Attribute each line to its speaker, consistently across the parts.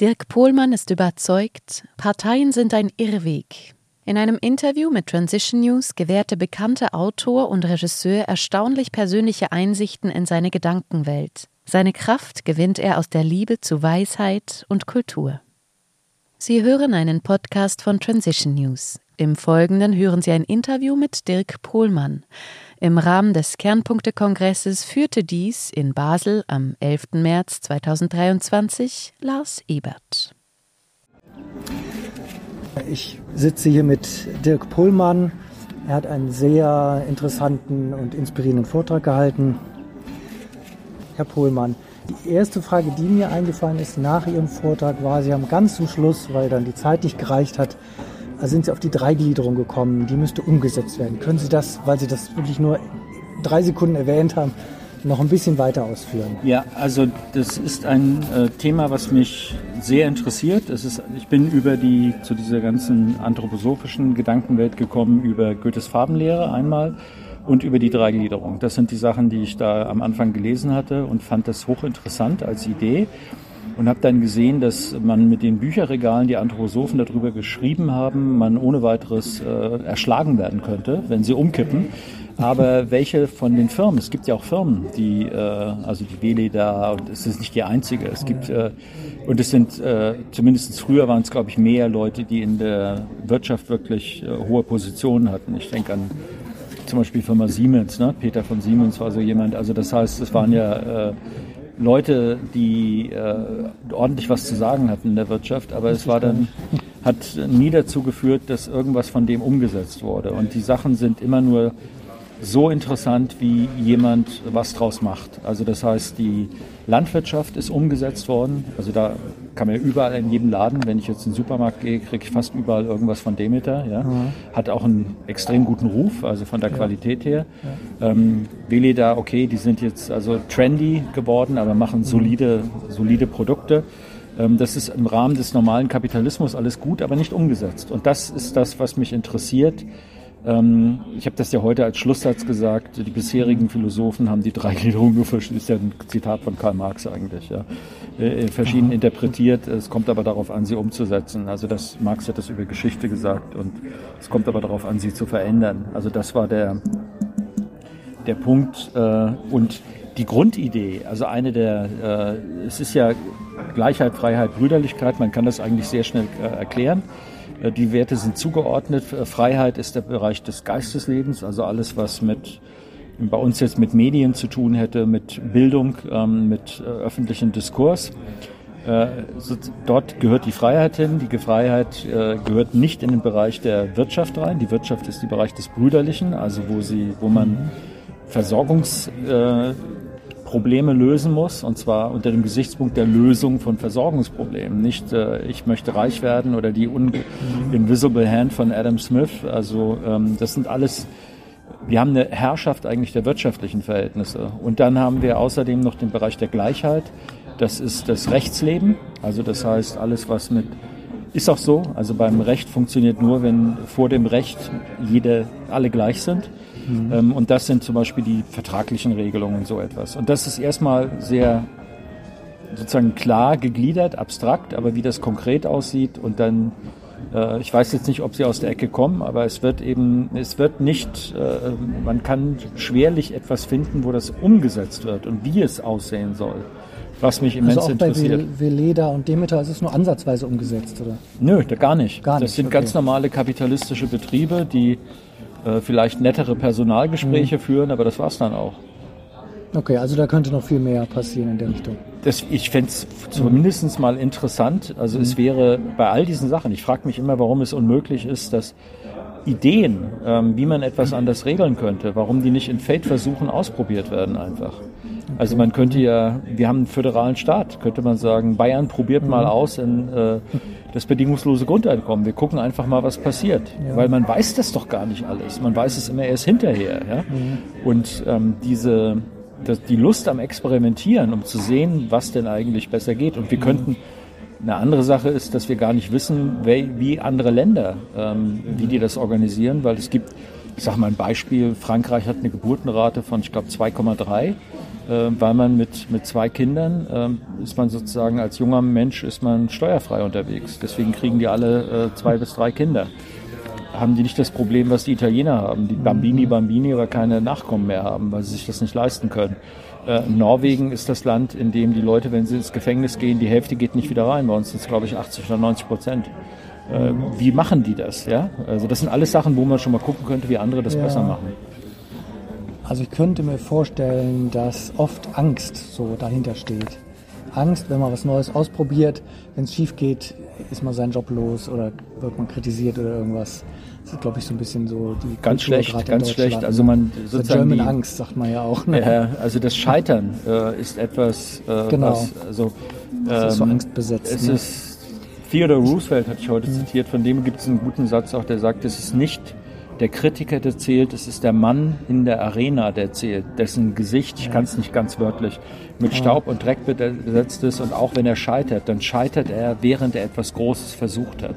Speaker 1: Dirk Pohlmann ist überzeugt, Parteien sind ein Irrweg. In einem Interview mit Transition News gewährte bekannte Autor und Regisseur erstaunlich persönliche Einsichten in seine Gedankenwelt. Seine Kraft gewinnt er aus der Liebe zu Weisheit und Kultur. Sie hören einen Podcast von Transition News. Im Folgenden hören Sie ein Interview mit Dirk Pohlmann. Im Rahmen des Kernpunktekongresses führte dies in Basel am 11. März 2023 Lars Ebert.
Speaker 2: Ich sitze hier mit Dirk Pohlmann. Er hat einen sehr interessanten und inspirierenden Vortrag gehalten. Herr Pohlmann, die erste Frage, die mir eingefallen ist nach Ihrem Vortrag, war, Sie haben ganz zum Schluss, weil dann die Zeit nicht gereicht hat, sind Sie auf die Dreigliederung gekommen. Die müsste umgesetzt werden. Können Sie das, weil Sie das wirklich nur drei Sekunden erwähnt haben, noch ein bisschen weiter ausführen?
Speaker 3: Ja, also das ist ein äh, Thema, was mich sehr interessiert. Es ist, ich bin über die zu dieser ganzen anthroposophischen Gedankenwelt gekommen über Goethes Farbenlehre einmal und über die Dreigliederung. Das sind die Sachen, die ich da am Anfang gelesen hatte und fand das hochinteressant als Idee und habe dann gesehen, dass man mit den Bücherregalen, die Anthroposophen darüber geschrieben haben, man ohne weiteres äh, erschlagen werden könnte, wenn sie umkippen. Aber welche von den Firmen? Es gibt ja auch Firmen, die, äh, also die Veleda, und es ist nicht die einzige. Es gibt, äh, und es sind, äh, zumindest früher waren es, glaube ich, mehr Leute, die in der Wirtschaft wirklich äh, hohe Positionen hatten. Ich denke an zum Beispiel Firma Siemens, ne? Peter von Siemens war so jemand. Also das heißt, es waren ja äh, Leute, die äh, ordentlich was zu sagen hatten in der Wirtschaft, aber es war dann, hat nie dazu geführt, dass irgendwas von dem umgesetzt wurde. Und die Sachen sind immer nur so interessant, wie jemand was draus macht. Also das heißt, die Landwirtschaft ist umgesetzt worden. Also da kann man ja überall in jedem Laden, wenn ich jetzt in den Supermarkt gehe, kriege ich fast überall irgendwas von Demeter. Ja. Mhm. Hat auch einen extrem guten Ruf, also von der ja. Qualität her. Ja. Ähm, Veleda, okay, die sind jetzt also trendy geworden, aber machen solide, solide Produkte. Ähm, das ist im Rahmen des normalen Kapitalismus alles gut, aber nicht umgesetzt. Und das ist das, was mich interessiert ähm, ich habe das ja heute als Schlusssatz gesagt, die bisherigen Philosophen haben die Dreigliederung nur verschieden, ist ja ein Zitat von Karl Marx eigentlich, ja, äh, verschieden interpretiert. Es kommt aber darauf an, sie umzusetzen. Also das, Marx hat das über Geschichte gesagt und es kommt aber darauf an, sie zu verändern. Also das war der, der Punkt äh, und die Grundidee, also eine der, äh, es ist ja Gleichheit, Freiheit, Brüderlichkeit, man kann das eigentlich sehr schnell äh, erklären. Äh, die Werte sind zugeordnet. Äh, Freiheit ist der Bereich des Geisteslebens, also alles, was mit bei uns jetzt mit Medien zu tun hätte, mit Bildung, ähm, mit äh, öffentlichem Diskurs. dort gehört die Freiheit hin. Die Freiheit gehört nicht in den Bereich der Wirtschaft rein. Die Wirtschaft ist der Bereich des Brüderlichen, also wo sie, wo man Versorgungs Probleme lösen muss, und zwar unter dem Gesichtspunkt der Lösung von Versorgungsproblemen. Nicht, äh, ich möchte reich werden oder die Invisible Hand von Adam Smith. Also ähm, das sind alles, wir haben eine Herrschaft eigentlich der wirtschaftlichen Verhältnisse. Und dann haben wir außerdem noch den Bereich der Gleichheit. Das ist das Rechtsleben. Also das heißt, alles, was mit ist auch so. Also beim Recht funktioniert nur, wenn vor dem Recht jede, alle gleich sind. Mhm. Ähm, und das sind zum Beispiel die vertraglichen Regelungen so etwas. Und das ist erstmal sehr sozusagen klar gegliedert, abstrakt, aber wie das konkret aussieht und dann äh, ich weiß jetzt nicht, ob sie aus der Ecke kommen, aber es wird eben, es wird nicht, äh, man kann schwerlich etwas finden, wo das umgesetzt wird und wie es aussehen soll. Was mich immens also auch interessiert.
Speaker 2: Bei Veleda und Demeter ist es nur ansatzweise umgesetzt, oder?
Speaker 3: Nö, gar nicht. Gar nicht das sind okay. ganz normale kapitalistische Betriebe, die äh, vielleicht nettere Personalgespräche mhm. führen, aber das war's dann auch.
Speaker 2: Okay, also da könnte noch viel mehr passieren in der Richtung.
Speaker 3: Das, ich fände es zumindest mhm. mal interessant. Also mhm. es wäre bei all diesen Sachen, ich frage mich immer, warum es unmöglich ist, dass Ideen, ähm, wie man etwas anders regeln könnte, warum die nicht in Feldversuchen ausprobiert werden einfach. Also man könnte ja, wir haben einen föderalen Staat, könnte man sagen, Bayern probiert mal mhm. aus in äh, das bedingungslose Grundeinkommen. Wir gucken einfach mal, was passiert. Ja. Weil man weiß das doch gar nicht alles. Man weiß es immer erst hinterher. Ja? Mhm. Und ähm, diese, das, die Lust am Experimentieren, um zu sehen, was denn eigentlich besser geht. Und wir mhm. könnten, eine andere Sache ist, dass wir gar nicht wissen, wie, andere Länder, ähm, wie die das organisieren, weil es gibt, ich sage mal ein Beispiel, Frankreich hat eine Geburtenrate von, ich glaube, 2,3 äh, weil man mit, mit zwei Kindern äh, ist man sozusagen als junger Mensch ist man steuerfrei unterwegs. Deswegen kriegen die alle äh, zwei bis drei Kinder. Haben die nicht das Problem, was die Italiener haben, die Bambini Bambini, aber keine Nachkommen mehr haben, weil sie sich das nicht leisten können. Äh, Norwegen ist das Land, in dem die Leute, wenn sie ins Gefängnis gehen, die Hälfte geht nicht wieder rein. Bei uns sind es, glaube ich, 80 oder 90 Prozent. Äh, wie machen die das? Ja? Also das sind alles Sachen, wo man schon mal gucken könnte, wie andere das
Speaker 2: Ja.
Speaker 3: besser machen.
Speaker 2: Also ich könnte mir vorstellen, dass oft Angst so dahinter steht. Angst, wenn man was Neues ausprobiert, wenn es schief geht, ist man seinen Job los oder wird man kritisiert oder irgendwas. Das ist, glaube ich, so ein bisschen so die
Speaker 3: Ganz
Speaker 2: Kultur
Speaker 3: schlecht, ganz schlecht. Also man
Speaker 2: So
Speaker 3: sozusagen
Speaker 2: German
Speaker 3: die,
Speaker 2: Angst, sagt man ja auch. Ne?
Speaker 3: Ja, also das Scheitern äh, ist etwas, äh,
Speaker 2: Genau.
Speaker 3: was, also,
Speaker 2: Das ist so
Speaker 3: ähm,
Speaker 2: angstbesetzt.
Speaker 3: es
Speaker 2: ne?
Speaker 3: ist, Theodore Roosevelt hatte ich heute zitiert, von dem gibt es einen guten Satz auch, der sagt, es ist nicht der Kritiker, der zählt, es ist der Mann in der Arena, der zählt, dessen Gesicht, ich kann es nicht ganz wörtlich, mit Staub und Dreck besetzt ist und auch wenn er scheitert, dann scheitert er, während er etwas Großes versucht hat.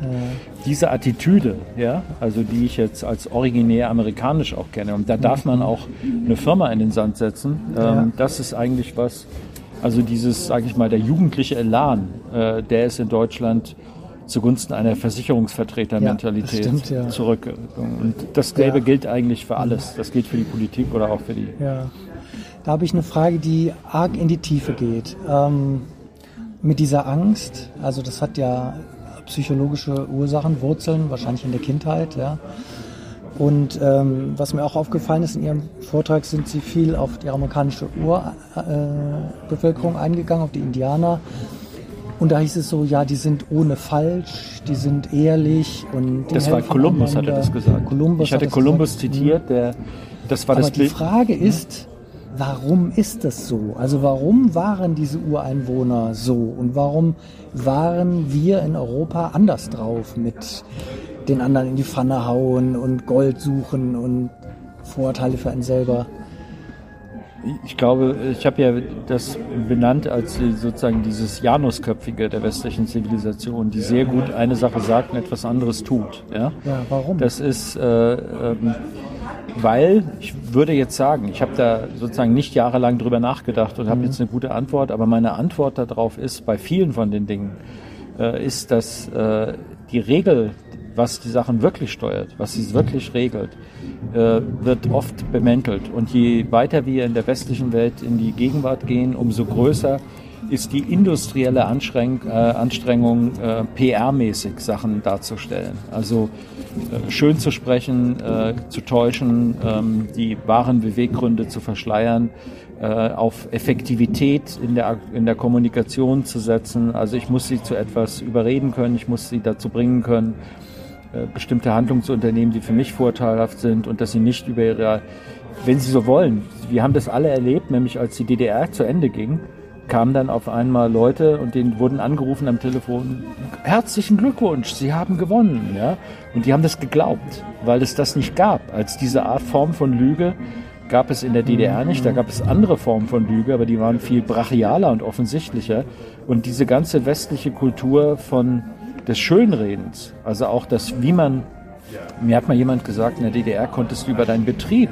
Speaker 3: Diese Attitüde, ja, also die ich jetzt als originär amerikanisch auch kenne, und da darf man auch eine Firma in den Sand setzen, ähm, das ist eigentlich was, also dieses, sage ich mal, der jugendliche Elan, äh, der ist in Deutschland zugunsten einer Versicherungsvertretermentalität
Speaker 2: Ja, das stimmt, ja.
Speaker 3: zurück. Und dasselbe
Speaker 2: Ja.
Speaker 3: gilt eigentlich für alles. Das gilt für die Politik oder auch für die.
Speaker 2: Ja. Da habe ich eine Frage, die arg in die Tiefe geht. Ähm, mit dieser Angst, also das hat ja psychologische Ursachen, Wurzeln, wahrscheinlich in der Kindheit, ja. Und ähm, was mir auch aufgefallen ist in Ihrem Vortrag, sind Sie viel auf die amerikanische Urbevölkerung äh, eingegangen, auf die Indianer. Und da hieß es so, ja, die sind ohne falsch, die sind ehrlich und die
Speaker 3: Das war Kolumbus, hatte
Speaker 2: einander.
Speaker 3: das gesagt.
Speaker 2: Kolumbus
Speaker 3: ich hatte
Speaker 2: hat das
Speaker 3: Kolumbus zitiert, der, das war
Speaker 2: Aber
Speaker 3: das
Speaker 2: die
Speaker 3: Bild.
Speaker 2: Frage ist, warum ist das so? Also warum waren diese Ureinwohner so? Und warum waren wir in Europa anders drauf mit den anderen in die Pfanne hauen und Gold suchen und Vorurteile für einen selber?
Speaker 3: Ich glaube, ich habe ja das benannt als sozusagen dieses Janusköpfige der westlichen Zivilisation, die sehr gut eine Sache sagt und etwas anderes tut. Ja?
Speaker 2: Ja, warum?
Speaker 3: Das ist, äh, ähm, weil ich würde jetzt sagen, ich habe da sozusagen nicht jahrelang drüber nachgedacht und habe jetzt eine gute Antwort, aber meine Antwort darauf ist, bei vielen von den Dingen, äh, ist, dass äh, die Regel, was die Sachen wirklich steuert, was sie wirklich regelt, äh, wird oft bemäntelt. Und je weiter wir in der westlichen Welt in die Gegenwart gehen, umso größer ist die industrielle Anstreng äh, Anstrengung, äh, PR-mäßig Sachen darzustellen. Also äh, schön zu sprechen, äh, zu täuschen, ähm, die wahren Beweggründe zu verschleiern, äh, auf Effektivität in der, in der Kommunikation zu setzen. Also ich muss sie zu etwas überreden können, ich muss sie dazu bringen können, bestimmte Handlungen zu unternehmen, die für mich vorteilhaft sind und dass sie nicht über ihre, wenn sie so wollen, wir haben das alle erlebt, nämlich als die DDR zu Ende ging, kamen dann auf einmal Leute und denen wurden angerufen am Telefon, herzlichen Glückwunsch, Sie haben gewonnen, ja, und die haben das geglaubt, weil es das nicht gab, als diese Art Form von Lüge gab es in der DDR nicht, da gab es andere Formen von Lüge, aber die waren viel brachialer und offensichtlicher und diese ganze westliche Kultur von des Schönredens, also auch das, wie man, mir hat mal jemand gesagt, in der DDR konntest du über deinen Betrieb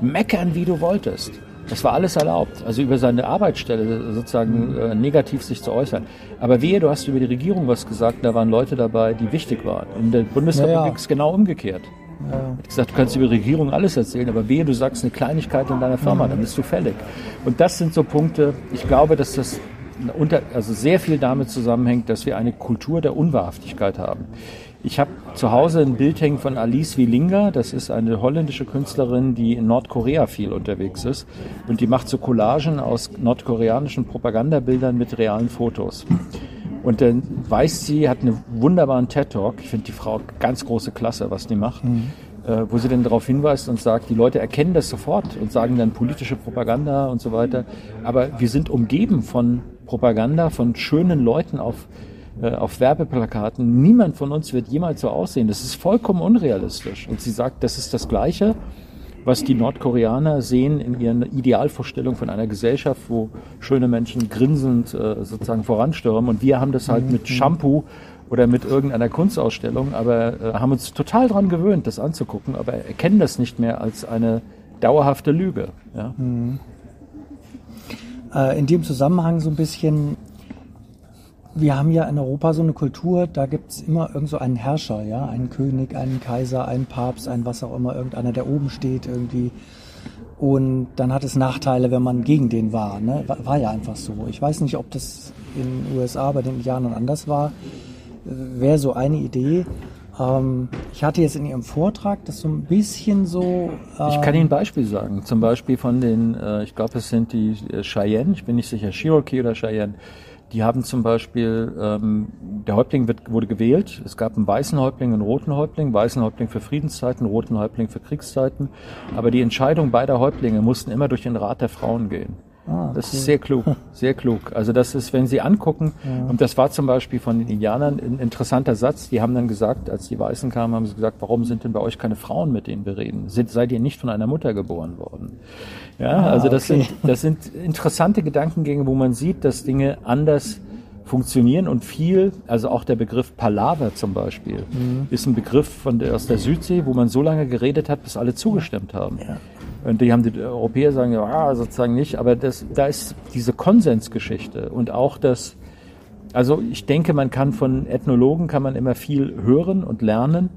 Speaker 3: meckern, wie du wolltest. Das war alles erlaubt, also über seine Arbeitsstelle sozusagen äh, negativ sich zu äußern. Aber wehe, du hast über die Regierung was gesagt, da waren Leute dabei, die wichtig waren. In der Bundesrepublik
Speaker 2: Ja, ja.
Speaker 3: ist genau umgekehrt. Ich hab gesagt, du kannst über Regierung alles erzählen, aber wehe, du sagst eine Kleinigkeit in deiner Firma, dann bist du fällig. Und das sind so Punkte, ich glaube, dass das unter, also sehr viel damit zusammenhängt, dass wir eine Kultur der Unwahrhaftigkeit haben. Ich habe zu Hause ein Bild hängen von Alice Wielinga, das ist eine holländische Künstlerin, die in Nordkorea viel unterwegs ist und die macht so Collagen aus nordkoreanischen Propagandabildern mit realen Fotos. Und dann weiß sie, hat einen wunderbaren TED-Talk. Ich finde die Frau ganz große Klasse, was die macht. Äh, wo sie dann darauf hinweist und sagt, die Leute erkennen das sofort und sagen dann politische Propaganda und so weiter. Aber wir sind umgeben von Propaganda, von schönen Leuten auf, äh, auf Werbeplakaten. Niemand von uns wird jemals so aussehen. Das ist vollkommen unrealistisch. Und sie sagt, das ist das Gleiche, was die Nordkoreaner sehen in ihren Idealvorstellungen von einer Gesellschaft, wo schöne Menschen grinsend äh, sozusagen voranstürmen. Und wir haben das halt mit Shampoo oder mit irgendeiner Kunstausstellung, aber äh, haben uns total daran gewöhnt, das anzugucken, aber erkennen das nicht mehr als eine dauerhafte Lüge. Ja?
Speaker 2: Äh, in dem Zusammenhang so ein bisschen, wir haben ja in Europa so eine Kultur, da gibt es immer irgend so einen Herrscher, ja, einen König, einen Kaiser, einen Papst, einen was auch immer, irgendeiner, der oben steht irgendwie. Und dann hat es Nachteile, wenn man gegen den war. Ne? War, war ja einfach so. Ich weiß nicht, ob das in den USA bei den Indianern anders war. Wäre so eine Idee. Ähm, ich hatte jetzt in Ihrem Vortrag das so ein bisschen so.
Speaker 3: Ähm ich kann Ihnen ein Beispiel sagen. Zum Beispiel von den, äh, ich glaube, es sind die äh, Cheyenne, ich bin nicht sicher, Cherokee oder Cheyenne. Die haben zum Beispiel, ähm, der Häuptling wird, wurde gewählt. Es gab einen weißen Häuptling, einen roten Häuptling, weißen Häuptling für Friedenszeiten, roten Häuptling für Kriegszeiten. Aber die Entscheidung beider Häuptlinge mussten immer durch den Rat der Frauen gehen. Ah, das ist sehr klug, sehr klug. Also das ist, wenn Sie angucken, ja. und das war zum Beispiel von den Indianern ein interessanter Satz, die haben dann gesagt, als die Weißen kamen, haben sie gesagt, warum sind denn bei euch keine Frauen, mit denen wir reden? Seid ihr nicht von einer Mutter geboren worden? Ja, ah, also das, okay. sind, das sind interessante Gedankengänge, wo man sieht, dass Dinge anders funktionieren und viel, also auch der Begriff Palaver zum Beispiel, mhm. ist ein Begriff von der, aus der Südsee, wo man so lange geredet hat, bis alle zugestimmt haben. Ja. Und die haben die Europäer sagen ja sozusagen nicht, aber das, da ist diese Konsensgeschichte und auch das, also ich denke, man kann von Ethnologen kann man immer viel hören und lernen,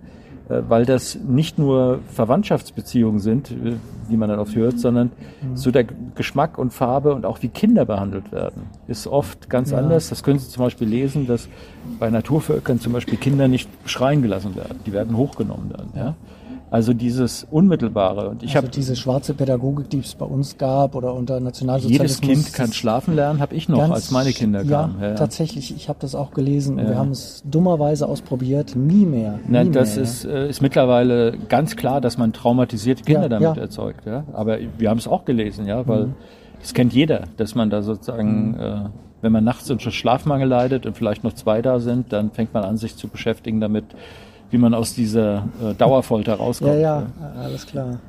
Speaker 3: äh, weil das nicht nur Verwandtschaftsbeziehungen sind, äh, die man dann oft hört, sondern mhm. so der Geschmack und Farbe und auch wie Kinder behandelt werden, ist oft ganz ja. anders. Das können Sie zum Beispiel lesen, dass bei Naturvölkern zum Beispiel Kinder nicht schreien gelassen werden. Die werden hochgenommen dann. Ja. Also dieses Unmittelbare.
Speaker 2: Und ich also habe diese schwarze Pädagogik, die es bei uns gab oder unter Nationalsozialismus.
Speaker 3: Jedes Kind kann schlafen lernen, habe ich noch, ganz, als meine Kinder kamen.
Speaker 2: Ja, tatsächlich. Ich habe das auch gelesen und ja. wir haben es dummerweise ausprobiert. Nie mehr. Nie
Speaker 3: Na, das mehr, ist, äh, ist mittlerweile ganz klar, dass man traumatisierte Kinder damit erzeugt. Ja? Aber wir haben es auch gelesen, ja, weil mhm. das kennt jeder, dass man da sozusagen... Mhm. Äh, wenn man nachts unter Schlafmangel leidet und vielleicht noch zwei da sind, dann fängt man an, sich zu beschäftigen damit, wie man aus dieser äh, Dauerfolter rauskommt.
Speaker 2: Ja, ja, alles klar.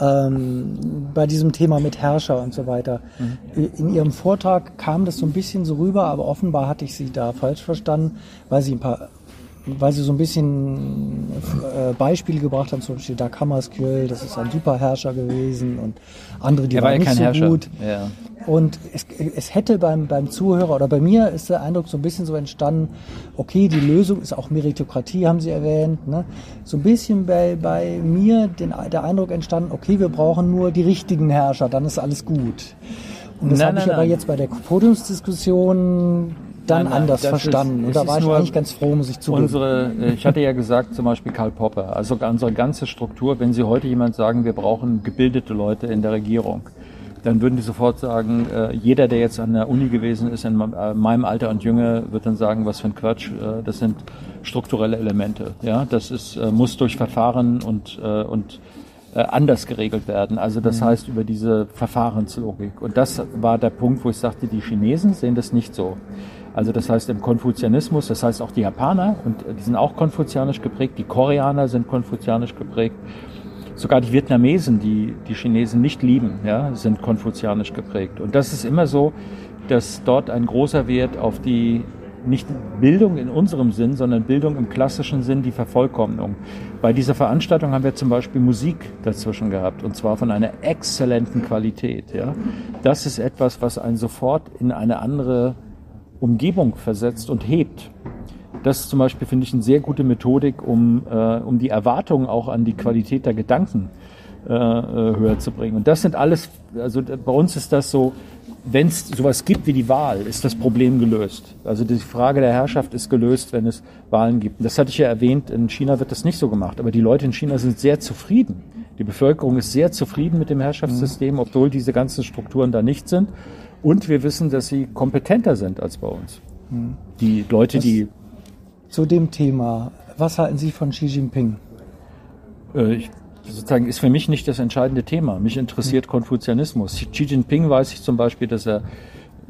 Speaker 2: Ähm, bei diesem Thema mit Herrscher und so weiter. Mhm. In Ihrem Vortrag kam das so ein bisschen so rüber, aber offenbar hatte ich Sie da falsch verstanden, weil Sie ein paar weil sie so ein bisschen äh, Beispiele gebracht haben, zum Beispiel Dag Hammarskjöld, das ist ein super Herrscher gewesen und andere, die er waren war nicht so Herrscher. gut. Ja. Und es, es hätte beim, beim Zuhörer oder bei mir ist der Eindruck so ein bisschen so entstanden, okay, die Lösung ist auch Meritokratie, haben Sie erwähnt. Ne? So ein bisschen bei, bei mir den, der Eindruck entstanden, okay, wir brauchen nur die richtigen Herrscher, dann ist alles gut. Und das habe ich nein. aber jetzt bei der Podiumsdiskussion dann nein, nein, anders verstanden. Ist, und da war ich eigentlich ganz froh, muss ich zugeben.
Speaker 3: Unsere, äh, ich hatte ja gesagt, zum Beispiel Karl Popper, also unsere ganze Struktur, wenn Sie heute jemand sagen, wir brauchen gebildete Leute in der Regierung, dann würden die sofort sagen, äh, jeder, der jetzt an der Uni gewesen ist, in äh, meinem Alter und jünger, wird dann sagen, was für ein Quatsch, äh, das sind strukturelle Elemente. Ja, das ist, äh, muss durch Verfahren und, äh, und äh, anders geregelt werden. Also das mhm. heißt über diese Verfahrenslogik. Und das war der Punkt, wo ich sagte, die Chinesen sehen das nicht so. Also das heißt im Konfuzianismus, das heißt auch die Japaner, und die sind auch konfuzianisch geprägt, die Koreaner sind konfuzianisch geprägt, sogar die Vietnamesen, die die Chinesen nicht lieben, ja, sind konfuzianisch geprägt. Und das ist immer so, dass dort ein großer Wert auf die nicht Bildung in unserem Sinn, sondern Bildung im klassischen Sinn, die Vervollkommnung. Bei dieser Veranstaltung haben wir zum Beispiel Musik dazwischen gehabt und zwar von einer exzellenten Qualität. Ja. Das ist etwas, was einen sofort in eine andere Umgebung versetzt und hebt. Das ist zum Beispiel, finde ich, eine sehr gute Methodik, um, äh, um die Erwartungen auch an die Qualität der Gedanken äh, äh höher zu bringen. Und das sind alles, also bei uns ist das so, wenn es sowas gibt wie die Wahl, ist das Problem gelöst. Also die Frage der Herrschaft ist gelöst, wenn es Wahlen gibt. Und das hatte ich ja erwähnt, in China wird das nicht so gemacht, aber die Leute in China sind sehr zufrieden. Die Bevölkerung ist sehr zufrieden mit dem Herrschaftssystem, obwohl diese ganzen Strukturen da nicht sind. Und wir wissen, dass sie kompetenter sind als bei uns. Hm. Die Leute, was, die.
Speaker 2: Zu dem Thema, was halten Sie von Xi Jinping?
Speaker 3: Äh, ich, sozusagen ist für mich nicht das entscheidende Thema. Mich interessiert hm. Konfuzianismus. Xi Jinping weiß ich zum Beispiel, dass er,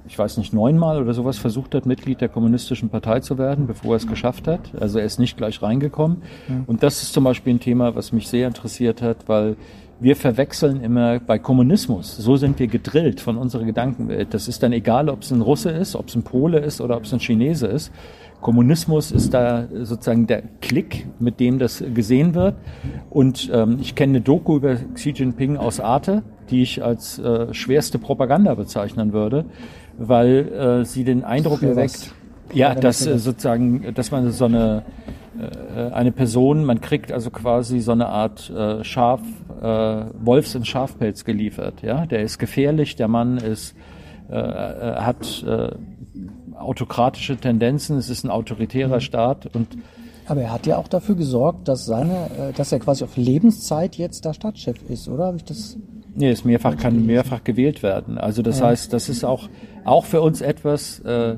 Speaker 3: ich weiß nicht, neunmal oder sowas versucht hat, Mitglied der Kommunistischen Partei zu werden, bevor er es geschafft hat. Also er ist nicht gleich reingekommen. Hm. Und das ist zum Beispiel ein Thema, was mich sehr interessiert hat, weil wir verwechseln immer bei Kommunismus. So sind wir gedrillt von unserer Gedankenwelt. Das ist dann egal, ob es ein Russe ist, ob es ein Pole ist oder ob es ein Chinese ist. Kommunismus ist da sozusagen der Klick, mit dem das gesehen wird. Und ähm, ich kenne eine Doku über Xi Jinping aus Arte. die ich als äh, schwerste Propaganda bezeichnen würde, weil äh, sie den Eindruck erweckt, ja, dass äh, sozusagen, dass man so eine äh, eine Person, man kriegt also quasi so eine Art äh, Schaf, äh, Wolfs- und Schafpelz geliefert. Ja, der ist gefährlich, der Mann ist hat autokratische Tendenzen, es ist ein autoritärer mhm. Staat und
Speaker 2: aber er hat ja auch dafür gesorgt, dass seine, äh, dass er quasi auf Lebenszeit jetzt da Stadtchef ist, oder? Habe ich das?
Speaker 3: Nee, es mehrfach kann mehrfach gewählt werden. Also das ja. heißt, das ist auch auch für uns etwas. Äh,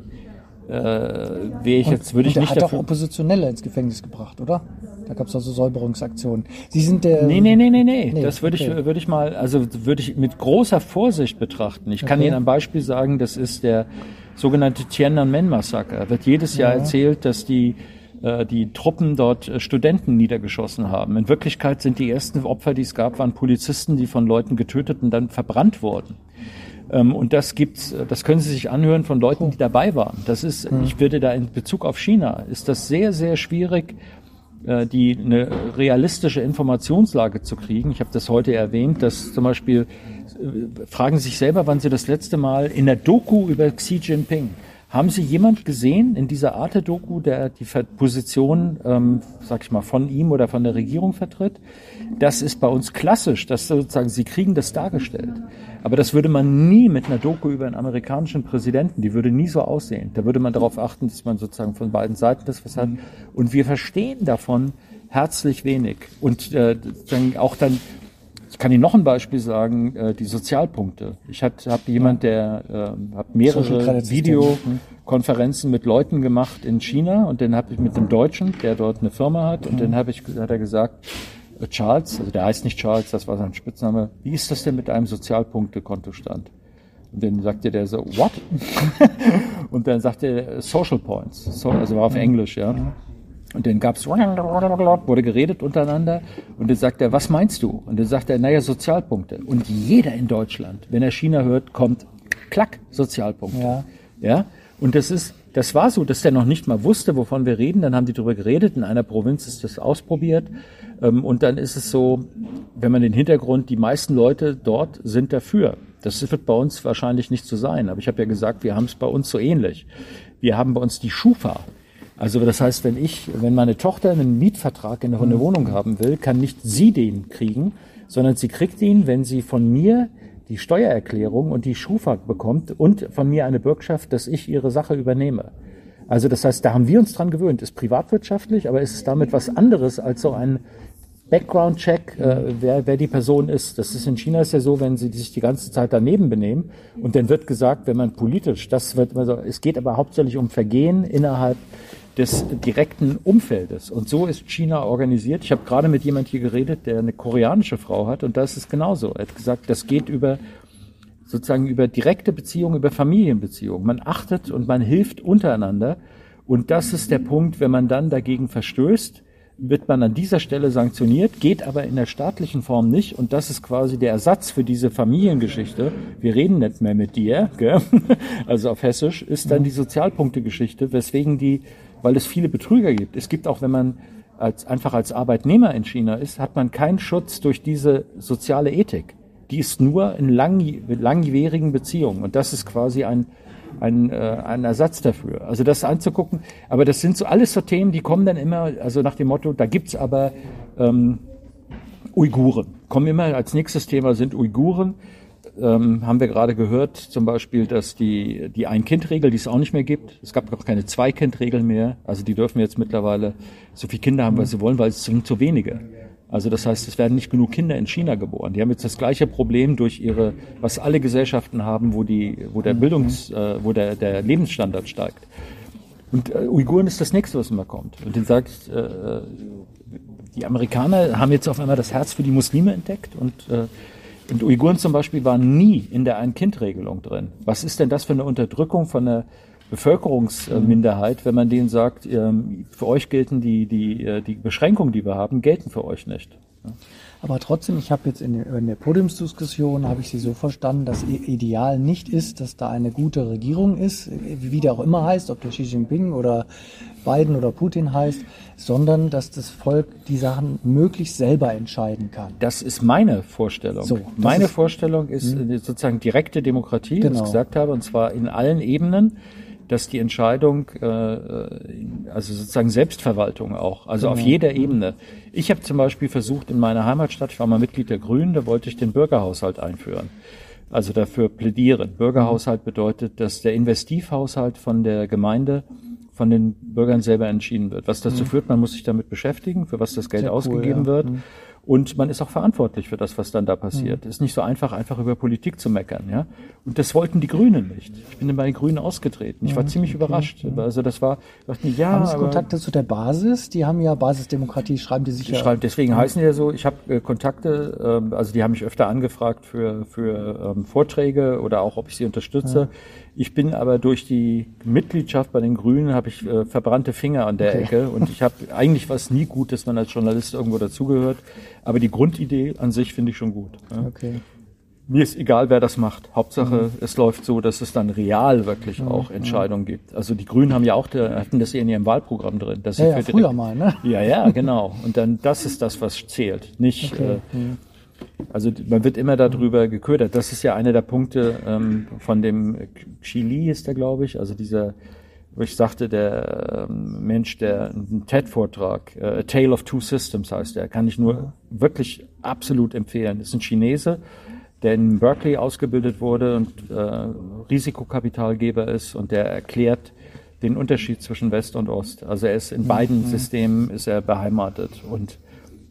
Speaker 3: äh, wäre ich und, jetzt würde ich nicht
Speaker 2: dafür. Er hat auch Oppositionelle ins Gefängnis gebracht, oder? Da gab es also Säuberungsaktionen. Sie sind der.
Speaker 3: Nee, nee, nee, nee, nee. nee das würde okay. ich, würde ich mal, also würde ich mit großer Vorsicht betrachten. Ich kann okay. Ihnen ein Beispiel sagen, das ist der sogenannte Tiananmen-Massaker. Wird jedes Jahr ja. erzählt, dass die äh, die Truppen dort äh, Studenten niedergeschossen haben. In Wirklichkeit sind die ersten Opfer, die es gab, waren Polizisten, die von Leuten getötet und dann verbrannt wurden. Ähm, und das gibt's, äh, das können Sie sich anhören von Leuten, die dabei waren. Das ist, hm. ich würde da in Bezug auf China, ist das sehr, sehr schwierig, die eine realistische Informationslage zu kriegen. Ich habe das heute erwähnt, dass zum Beispiel fragen Sie sich selber, wann Sie das letzte Mal in der Doku über Xi Jinping haben Sie jemand gesehen in dieser Arte-Doku, der die Position, ähm, sag ich mal, von ihm oder von der Regierung vertritt? Das ist bei uns klassisch, dass sozusagen Sie kriegen das dargestellt. Aber das würde man nie mit einer Doku über einen amerikanischen Präsidenten, die würde nie so aussehen. Da würde man darauf achten, dass man sozusagen von beiden Seiten das was hat. Und wir verstehen davon herzlich wenig. Und äh, dann auch dann ich kann Ihnen noch ein Beispiel sagen, äh, die Sozialpunkte. Ich habe jemand, der äh, hat mehrere Videokonferenzen mit Leuten gemacht in China und den habe ich mit dem Deutschen, der dort eine Firma hat, und mhm. den habe ich, hat er gesagt, äh, Charles, also der heißt nicht Charles, das war sein Spitzname, wie ist das denn mit einem Sozialpunktekontostand? Und dann sagte der so, what? und dann sagte er Social Points, so, also war auf mhm. Englisch, ja. Und dann gab's, wurde geredet untereinander. Und dann sagt er, was meinst du? Und dann sagt er, naja, Sozialpunkte. Und jeder in Deutschland, wenn er China hört, kommt, klack, Sozialpunkte. Ja. ja? Und das ist, das war so, dass der noch nicht mal wusste, wovon wir reden. Dann haben die darüber geredet. In einer Provinz ist das ausprobiert. Ähm, und dann ist es so, wenn man den Hintergrund, die meisten Leute dort sind dafür. Das wird bei uns wahrscheinlich nicht so sein. Aber ich habe ja gesagt, wir haben es bei uns so ähnlich. Wir haben bei uns die Schufa. Also das heißt, wenn ich, wenn meine Tochter einen Mietvertrag in eine Wohnung haben will, kann nicht sie den kriegen, sondern sie kriegt ihn, wenn sie von mir die Steuererklärung und die Schufa bekommt und von mir eine Bürgschaft, dass ich ihre Sache übernehme. Also das heißt, da haben wir uns dran gewöhnt. Ist privatwirtschaftlich, aber ist es damit was anderes als so ein Background-Check, äh, wer, wer die Person ist. Das ist in China ist ja so, wenn sie sich die ganze Zeit daneben benehmen und dann wird gesagt, wenn man politisch, das wird, also es geht aber hauptsächlich um Vergehen innerhalb des direkten Umfeldes. Und so ist China organisiert. Ich habe gerade mit jemand hier geredet, der eine koreanische Frau hat, und da ist es genauso. Er hat gesagt, das geht über sozusagen über direkte Beziehungen, über Familienbeziehungen. Man achtet und man hilft untereinander. Und das ist der Punkt, wenn man dann dagegen verstößt, wird man an dieser Stelle sanktioniert, geht aber in der staatlichen Form nicht. Und das ist quasi der Ersatz für diese Familiengeschichte. Wir reden nicht mehr mit dir, gell? also auf Hessisch, ist dann die Sozialpunktegeschichte, weswegen die weil es viele Betrüger gibt. Es gibt auch, wenn man als, einfach als Arbeitnehmer in China ist, hat man keinen Schutz durch diese soziale Ethik. Die ist nur in lang, langjährigen Beziehungen. Und das ist quasi ein, ein, äh, ein Ersatz dafür. Also das anzugucken. Aber das sind so alles so Themen, die kommen dann immer, also nach dem Motto, da gibt's aber ähm, Uiguren. Kommen immer als nächstes Thema sind Uiguren ähm, haben wir gerade gehört, zum Beispiel, dass die, die Ein-Kind-Regel, die es auch nicht mehr gibt, es gab auch keine Zwei-Kind-Regel mehr, also die dürfen jetzt mittlerweile so viele Kinder haben, was sie wollen, weil es sind zu wenige. Also das heißt, es werden nicht genug Kinder in China geboren. Die haben jetzt das gleiche Problem durch ihre, was alle Gesellschaften haben, wo die, wo der Bildungs, äh, wo der, der Lebensstandard steigt. Und äh, Uiguren ist das nächste, was immer kommt. Und den sagt, äh, die Amerikaner haben jetzt auf einmal das Herz für die Muslime entdeckt und äh, und Uiguren zum Beispiel waren nie in der Ein-Kind-Regelung drin. Was ist denn das für eine Unterdrückung von einer Bevölkerungsminderheit, wenn man denen sagt, ähm, für euch gelten die, die, äh, die Beschränkungen, die wir haben, gelten für euch nicht.
Speaker 2: Aber trotzdem, ich habe jetzt in der, in der Podiumsdiskussion, habe ich Sie so verstanden, dass Ihr Ideal nicht ist, dass da eine gute Regierung ist, wie der auch immer heißt, ob der Xi Jinping oder Biden oder Putin heißt, sondern dass das Volk die Sachen möglichst selber entscheiden kann.
Speaker 3: Das ist meine Vorstellung. So, meine ist, Vorstellung ist mh. sozusagen direkte Demokratie, genau. wie ich genau. gesagt habe, und zwar in allen Ebenen dass die Entscheidung, äh, also sozusagen Selbstverwaltung auch, also auf jeder Ebene. Ich habe zum Beispiel versucht in meiner Heimatstadt, ich war mal Mitglied der Grünen, da wollte ich den Bürgerhaushalt einführen. Also dafür plädieren. Bürgerhaushalt bedeutet, dass der Investivhaushalt von der Gemeinde von den Bürgern selber entschieden wird. Was dazu mhm. führt, man muss sich damit beschäftigen, für was das Geld Sehr ausgegeben cool, ja. wird. Mhm. Und man ist auch verantwortlich für das, was dann da passiert. Mhm. Es ist nicht so einfach, einfach über Politik zu meckern, ja. Und das wollten die Grünen nicht. Ich bin bei den Grünen ausgetreten. Ich war mhm. ziemlich okay. überrascht. Mhm. Also das war, dachte ich, ja.
Speaker 2: Haben Sie Kontakte zu der Basis? Die haben ja Basisdemokratie, schreiben die sich
Speaker 3: die ja. Schreiben, deswegen mhm. heißen die ja so. Ich habe äh, Kontakte, äh, also die haben mich öfter angefragt für, für ähm, Vorträge oder auch, ob ich sie unterstütze. Ja. Ich bin aber durch die Mitgliedschaft bei den Grünen habe ich äh, verbrannte Finger an der okay. Ecke und ich habe eigentlich was nie gut, dass man als Journalist irgendwo dazugehört. Aber die Grundidee an sich finde ich schon gut. Ja. Okay. Mir ist egal, wer das macht. Hauptsache, mhm. es läuft so, dass es dann real wirklich mhm. auch Entscheidungen mhm. gibt. Also die Grünen haben ja auch, hatten das in ihrem Wahlprogramm drin. Dass
Speaker 2: ja, ja, früher direkt, mal, ne?
Speaker 3: Ja, ja, genau. Und dann, das ist das, was zählt. Nicht, okay. äh, mhm. Also man wird immer darüber geködert. Das ist ja einer der Punkte ähm, von dem Chili ist der, glaube ich, also dieser, wo ich sagte, der ähm, Mensch, der einen TED-Vortrag, äh, A Tale of Two Systems heißt der, kann ich nur wirklich absolut empfehlen. Das ist ein Chinese, der in Berkeley ausgebildet wurde und äh, Risikokapitalgeber ist und der erklärt den Unterschied zwischen West und Ost. Also er ist in beiden mhm. Systemen ist er beheimatet und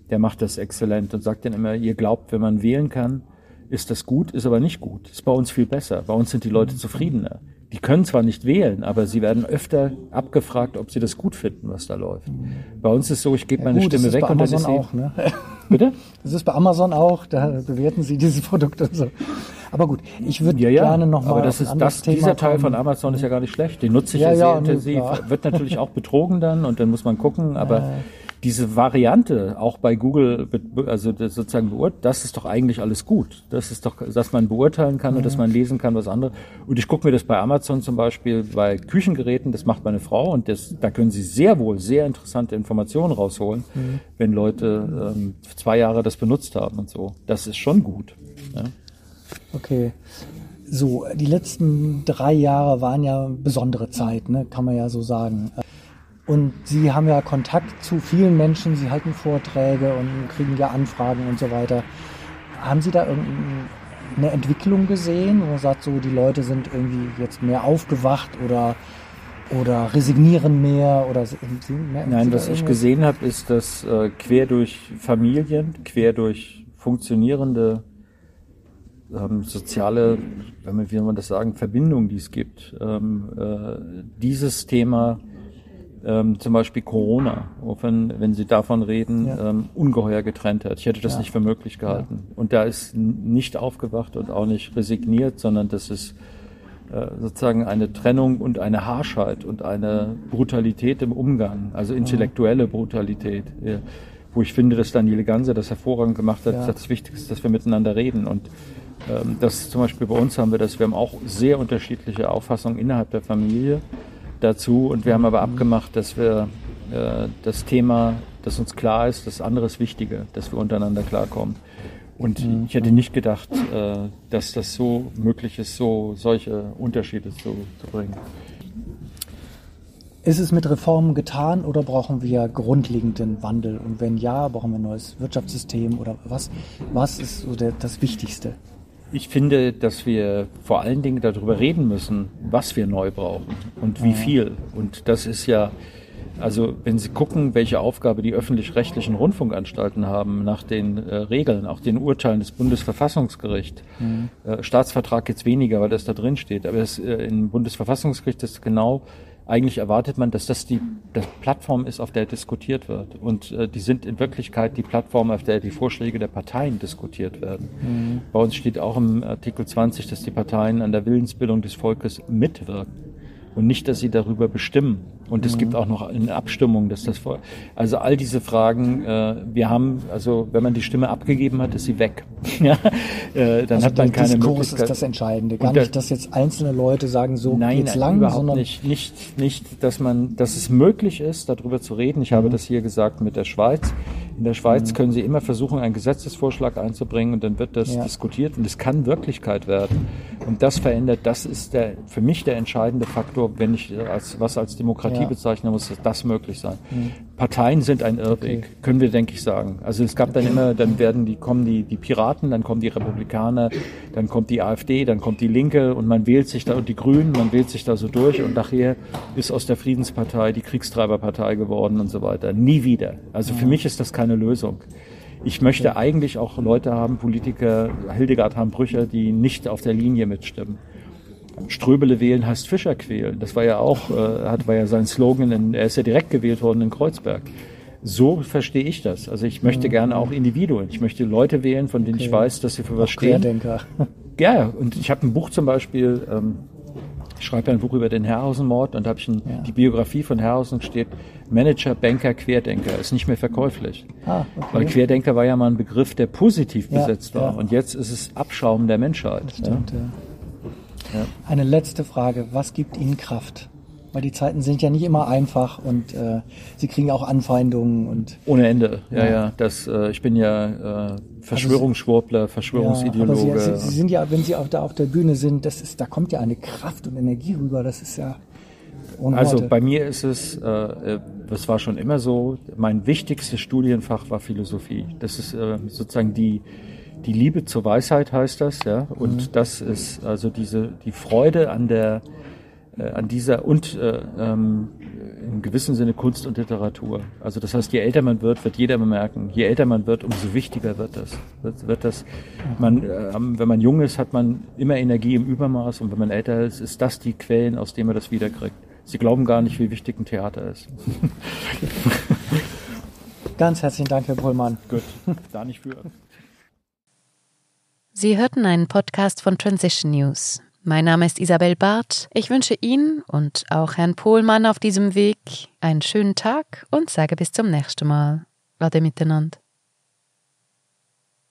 Speaker 3: der macht das exzellent und sagt dann immer, ihr glaubt, wenn man wählen kann, ist das gut, ist aber nicht gut. Ist bei uns viel besser. Bei uns sind die Leute zufriedener. Die können zwar nicht wählen, aber sie werden öfter abgefragt, ob sie das gut finden, was da läuft. Bei uns ist so, ich gebe ja, meine gut, Stimme weg und
Speaker 2: dann ist sie auch, ne? Bitte? Das ist bei Amazon auch, da bewerten sie diese Produkte so. Aber gut, ich würde ja, ja, gerne noch mal
Speaker 3: aber das ist das, Thema dieser Teil von Amazon ist ja gar nicht schlecht. Den nutze ich ja, sehr intensiv. Wird natürlich auch betrogen dann und dann muss man gucken, aber diese Variante auch bei Google, also sozusagen beurteilt, das ist doch eigentlich alles gut. Das ist doch, dass man beurteilen kann und dass man lesen kann, was andere. Und ich gucke mir das bei Amazon zum Beispiel bei Küchengeräten, das macht meine Frau und das, da können Sie sehr wohl sehr interessante Informationen rausholen, mhm. wenn Leute ähm, zwei Jahre das benutzt haben und so. Das ist schon gut. Ja.
Speaker 2: Okay. So, die letzten drei Jahre waren ja besondere Zeit, ne? kann man ja so sagen. Und Sie haben ja Kontakt zu vielen Menschen, Sie halten Vorträge und kriegen ja Anfragen und so weiter. Haben Sie da irgendeine Entwicklung gesehen, wo man sagt, so die Leute sind irgendwie jetzt mehr aufgewacht oder oder resignieren mehr oder
Speaker 3: mehr, Nein, was ich gesehen habe, ist, dass äh, quer durch Familien, quer durch funktionierende ähm, soziale, wenn man, wie man das sagen, Verbindungen, die es gibt, ähm, äh, dieses Thema ähm, zum Beispiel Corona, wenn, wenn Sie davon reden, ja. ähm, ungeheuer getrennt hat. Ich hätte das ja. nicht für möglich gehalten. Und da ist nicht aufgewacht und auch nicht resigniert, sondern das ist äh, sozusagen eine Trennung und eine Harschheit und eine Brutalität im Umgang, also intellektuelle Brutalität. Wo ich finde, dass Daniele Ganser das hervorragend gemacht hat, ja. das Wichtigste, dass wir miteinander reden. Und ähm, das zum Beispiel bei uns haben wir das, wir haben auch sehr unterschiedliche Auffassungen innerhalb der Familie dazu. Und wir haben aber abgemacht, dass wir äh, das Thema, das uns klar ist, das andere ist wichtiger, dass wir untereinander klarkommen. Und mhm. ich hätte nicht gedacht, äh, dass das so möglich ist, so solche Unterschiede zu, zu bringen.
Speaker 2: Ist es mit Reformen getan oder brauchen wir grundlegenden Wandel? Und wenn ja, brauchen wir ein neues Wirtschaftssystem oder was? Was ist so der, das Wichtigste?
Speaker 3: Ich finde, dass wir vor allen Dingen darüber reden müssen, was wir neu brauchen und wie viel. Und das ist ja, also wenn Sie gucken, welche Aufgabe die öffentlich-rechtlichen Rundfunkanstalten haben nach den äh, Regeln, auch den Urteilen des Bundesverfassungsgerichts. Mhm. Äh, Staatsvertrag jetzt weniger, weil das da drin steht, aber es, äh, im Bundesverfassungsgericht ist genau eigentlich erwartet man, dass das die das Plattform ist, auf der diskutiert wird. Und äh, die sind in Wirklichkeit die Plattform, auf der die Vorschläge der Parteien diskutiert werden. Mhm. Bei uns steht auch im Artikel 20, dass die Parteien an der Willensbildung des Volkes mitwirken. und nicht, dass sie darüber bestimmen. Und es mhm. gibt auch noch eine Abstimmung, dass das vor. Also all diese Fragen, äh, wir haben, also wenn man die Stimme abgegeben hat, ist sie weg. ja,
Speaker 2: äh, dann also hat man keine Diskurs Möglichkeit. ist das Entscheidende. Gar nicht, dass jetzt einzelne Leute sagen, so nein, geht's lang,
Speaker 3: überhaupt sondern nicht, nicht, nicht, dass man, dass es möglich ist, darüber zu reden. Ich mhm. habe das hier gesagt mit der Schweiz. In der Schweiz mhm. können Sie immer versuchen, einen Gesetzesvorschlag einzubringen und dann wird das ja. diskutiert und es kann Wirklichkeit werden. Und das verändert, das ist der, für mich der entscheidende Faktor, wenn ich als, was als Demokratie ja. bezeichne, muss das möglich sein. Mhm. Parteien sind ein Irrweg, okay. können wir, denke ich, sagen. Also es gab dann immer, dann werden die, kommen die, die Piraten, dann kommen die Republikaner, dann kommt die AfD, dann kommt die Linke und man wählt sich da, und die Grünen, man wählt sich da so durch und nachher ist aus der Friedenspartei die Kriegstreiberpartei geworden und so weiter. Nie wieder. Also für mich ist das keine Lösung. Ich möchte eigentlich auch Leute haben, Politiker, Hildegard Hambrücher, die nicht auf der Linie mitstimmen. Ströbele wählen heißt Fischer quälen. Das war ja auch, äh, hat, war ja sein Slogan, in, er ist ja direkt gewählt worden in Kreuzberg. So verstehe ich das. Also ich möchte mhm. gerne auch Individuen. Ich möchte Leute wählen, von denen okay. ich weiß, dass sie für was auch stehen. Querdenker. Ja, und ich habe ein Buch zum Beispiel, ähm, ich schreibe ein Buch über den Herrhausen-Mord und habe ich ein, ja. die Biografie von Herrhausen steht, Manager, Banker, Querdenker, ist nicht mehr verkäuflich. Ah, okay. Weil Querdenker war ja mal ein Begriff, der positiv ja, besetzt war. Ja. Und jetzt ist es Abschaum der Menschheit. Das stimmt, ja.
Speaker 2: Ja. Eine letzte Frage. Was gibt Ihnen Kraft? Weil die Zeiten sind ja nicht immer einfach und äh, Sie kriegen auch Anfeindungen und
Speaker 3: ohne Ende. Ja, ja. ja das, äh, ich bin ja äh, Verschwörungsschwurbler, also, Verschwörungsideologe.
Speaker 2: Ja, Sie, Sie, sind ja, wenn Sie auf, da auf der Bühne sind, das ist, da kommt ja eine Kraft und Energie rüber. Das ist ja
Speaker 3: ohne Also bei mir ist es, äh, äh, das war schon immer so. Mein wichtigstes Studienfach war Philosophie. Das ist äh, sozusagen die die Liebe zur Weisheit heißt das, ja. Und mhm. das ist also diese die Freude an der äh, an dieser und äh, ähm, im gewissen Sinne Kunst und Literatur. Also das heißt, je älter man wird, wird jeder bemerken, je älter man wird, umso wichtiger wird das. Wird, wird das man, äh, wenn man jung ist, hat man immer Energie im Übermaß und wenn man älter ist, ist das die Quellen, aus denen man das wiederkriegt. Sie glauben gar nicht, wie wichtig ein Theater ist.
Speaker 2: Ganz herzlichen Dank, Herr Pohlmann.
Speaker 3: Gut, da nicht für.
Speaker 1: Sie hörten einen Podcast von Transition News. Mein Name ist Isabel Barth. Ich wünsche Ihnen und auch Herrn Pohlmann auf diesem Weg einen schönen Tag und sage bis zum nächsten Mal. Ade miteinander.